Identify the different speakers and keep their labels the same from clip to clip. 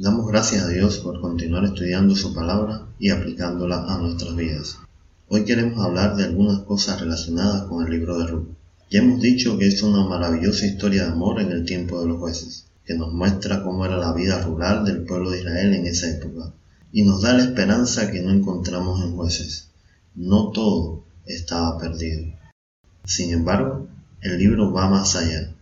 Speaker 1: Damos gracias a Dios por continuar estudiando su palabra y aplicándola a nuestras vidas. Hoy queremos hablar de algunas cosas relacionadas con el libro de Ruth. Ya hemos dicho que es una maravillosa historia de amor en el tiempo de los jueces, que nos muestra cómo era la vida rural del pueblo de Israel en esa época, y nos da la esperanza que no encontramos en jueces. No todo estaba perdido. Sin embargo, el libro va más allá.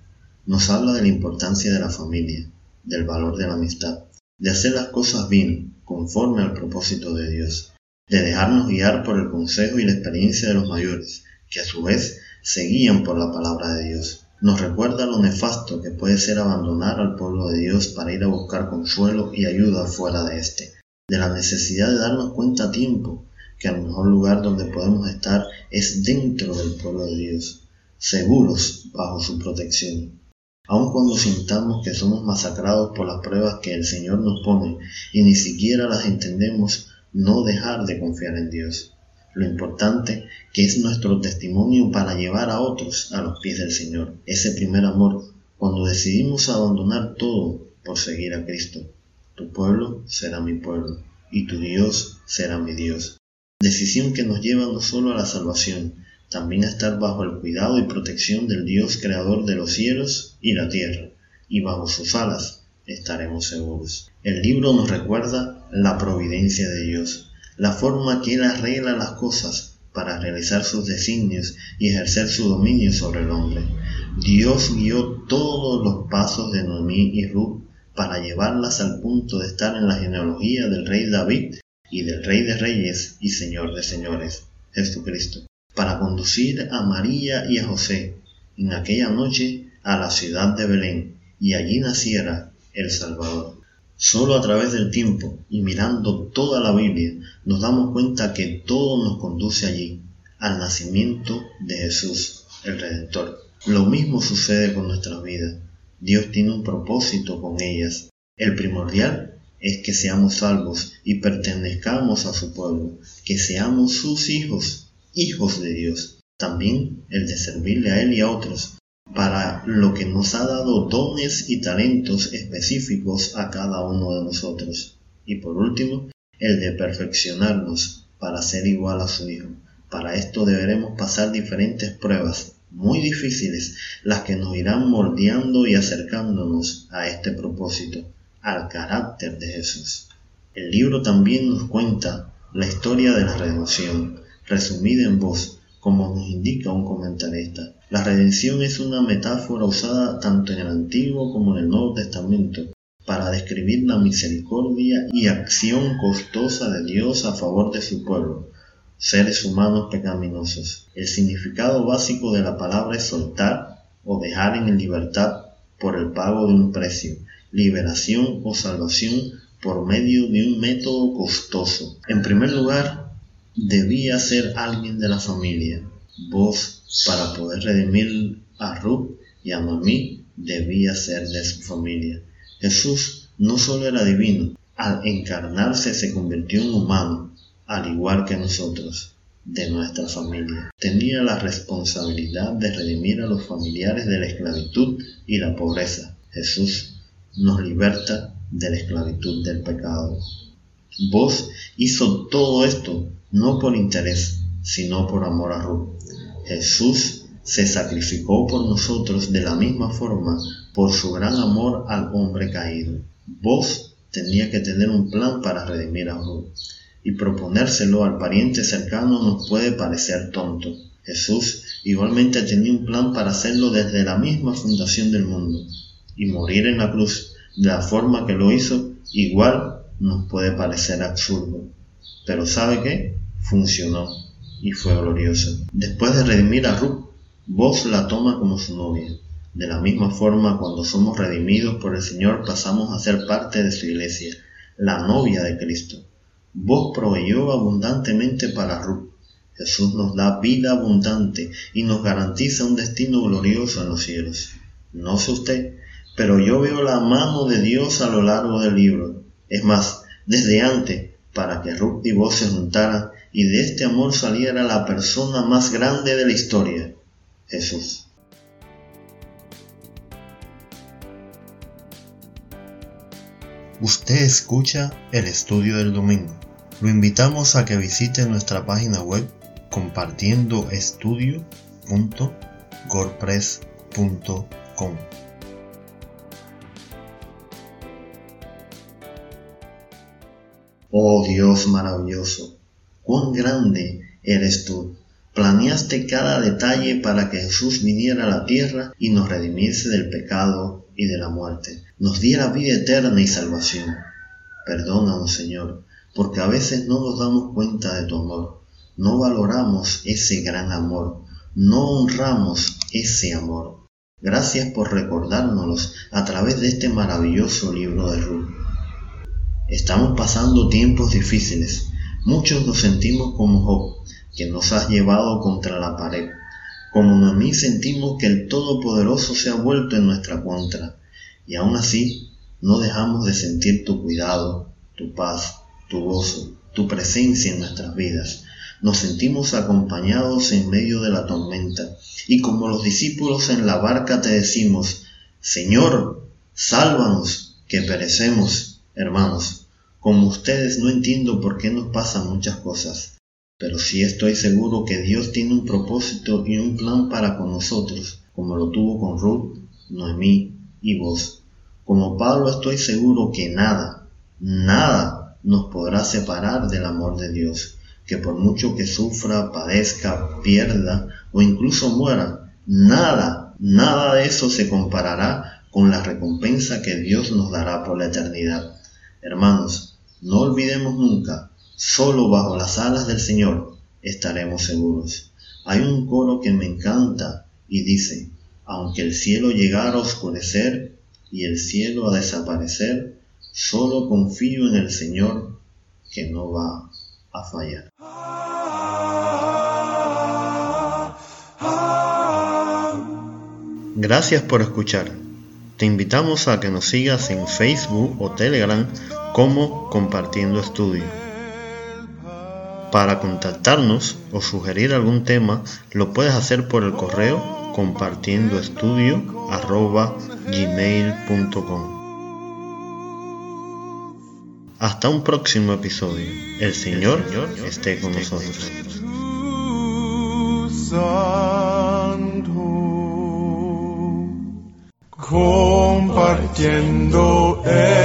Speaker 1: Nos habla de la importancia de la familia, del valor de la amistad, de hacer las cosas bien, conforme al propósito de Dios, de dejarnos guiar por el consejo y la experiencia de los mayores, que a su vez se guían por la palabra de Dios. Nos recuerda lo nefasto que puede ser abandonar al pueblo de Dios para ir a buscar consuelo y ayuda fuera de éste, de la necesidad de darnos cuenta a tiempo que el mejor lugar donde podemos estar es dentro del pueblo de Dios, seguros bajo su protección. Aun cuando sintamos que somos masacrados por las pruebas que el Señor nos pone y ni siquiera las entendemos, no dejar de confiar en Dios. Lo importante que es nuestro testimonio para llevar a otros a los pies del Señor, ese primer amor, cuando decidimos abandonar todo por seguir a Cristo. Tu pueblo será mi pueblo y tu Dios será mi Dios. Decisión que nos lleva no solo a la salvación, también estar bajo el cuidado y protección del Dios creador de los cielos y la tierra, y bajo sus alas estaremos seguros. El libro nos recuerda la providencia de Dios, la forma que Él arregla las cosas para realizar sus designios y ejercer su dominio sobre el hombre. Dios guió todos los pasos de Noemí y Ruth para llevarlas al punto de estar en la genealogía del rey David y del rey de reyes y señor de señores, Jesucristo, para conducir a María y a José en aquella noche a la ciudad de Belén y allí naciera el Salvador. Solo a través del tiempo y mirando toda la Biblia nos damos cuenta que todo nos conduce allí, al nacimiento de Jesús, el Redentor. Lo mismo sucede con nuestras vidas. Dios tiene un propósito con ellas. El primordial es que seamos salvos y pertenezcamos a su pueblo, que seamos sus hijos, hijos de Dios. También el de servirle a Él y a otros, para lo que nos ha dado dones y talentos específicos a cada uno de nosotros. Y por último, el de perfeccionarnos para ser igual a su Hijo. Para esto deberemos pasar diferentes pruebas, muy difíciles, las que nos irán moldeando y acercándonos a este propósito, al carácter de Jesús. El libro también nos cuenta la historia de la redención, resumida en voz, como nos indica un comentarista. La redención es una metáfora usada tanto en el Antiguo como en el Nuevo Testamento para describir la misericordia y acción costosa de Dios a favor de su pueblo, seres humanos pecaminosos. El significado básico de la palabra es soltar o dejar en libertad por el pago de un precio, liberación o salvación por medio de un método costoso. En primer lugar, debía ser alguien de la familia. Vos, para poder redimir a Ruth y a Noemí, debía ser de su familia. Jesús no solo era divino, al encarnarse se convirtió en humano, al igual que nosotros, de nuestra familia. Tenía la responsabilidad de redimir a los familiares de la esclavitud y la pobreza. Jesús nos liberta de la esclavitud del pecado. Vos hizo todo esto no por interés, sino por amor a Ruth. Jesús se sacrificó por nosotros de la misma forma por su gran amor al hombre caído. Vos tenía que tener un plan para redimir a Ruth y proponérselo al pariente cercano nos puede parecer tonto. Jesús igualmente tenía un plan para hacerlo desde la misma fundación del mundo y morir en la cruz de la forma que lo hizo igual nos puede parecer absurdo. Pero ¿sabe qué? Funcionó y fue glorioso. Después de redimir a Ruth, vos la toma como su novia. De la misma forma, cuando somos redimidos por el Señor, pasamos a ser parte de su iglesia, la novia de Cristo. vos proveyó abundantemente para Ruth. Jesús nos da vida abundante y nos garantiza un destino glorioso en los cielos. No sé usted, pero yo veo la mano de Dios a lo largo del libro. Es más, desde antes, para que Ruth y vos se juntaran y de este amor saliera la persona más grande de la historia, Jesús. Usted escucha el estudio del domingo. Lo invitamos a que visite nuestra página web compartiendo Oh Dios maravilloso, cuán grande eres tú. Planeaste cada detalle para que Jesús viniera a la tierra y nos redimiese del pecado y de la muerte, nos diera vida eterna y salvación. Perdónanos, Señor, porque a veces no nos damos cuenta de tu amor, no valoramos ese gran amor, no honramos ese amor. Gracias por recordárnoslos a través de este maravilloso libro de Ruth. Estamos pasando tiempos difíciles. Muchos nos sentimos como Job, que nos has llevado contra la pared. Como a mí sentimos que el Todopoderoso se ha vuelto en nuestra contra. Y aún así, no dejamos de sentir tu cuidado, tu paz, tu gozo, tu presencia en nuestras vidas. Nos sentimos acompañados en medio de la tormenta. Y como los discípulos en la barca te decimos, Señor, sálvanos, que perecemos Hermanos, como ustedes no entiendo por qué nos pasan muchas cosas, pero sí estoy seguro que Dios tiene un propósito y un plan para con nosotros, como lo tuvo con Ruth, Noemí y vos. Como Pablo estoy seguro que nada, nada nos podrá separar del amor de Dios, que por mucho que sufra, padezca, pierda o incluso muera, nada, nada de eso se comparará con la recompensa que Dios nos dará por la eternidad. Hermanos, no olvidemos nunca, solo bajo las alas del Señor estaremos seguros. Hay un coro que me encanta y dice, aunque el cielo llegara a oscurecer y el cielo a desaparecer, solo confío en el Señor que no va a fallar. Gracias por escuchar. Te invitamos a que nos sigas en Facebook o Telegram como Compartiendo Estudio. Para contactarnos o sugerir algún tema, lo puedes hacer por el correo compartiendoestudio.gmail.com Hasta un próximo episodio. El Señor esté con nosotros.
Speaker 2: compartiendo en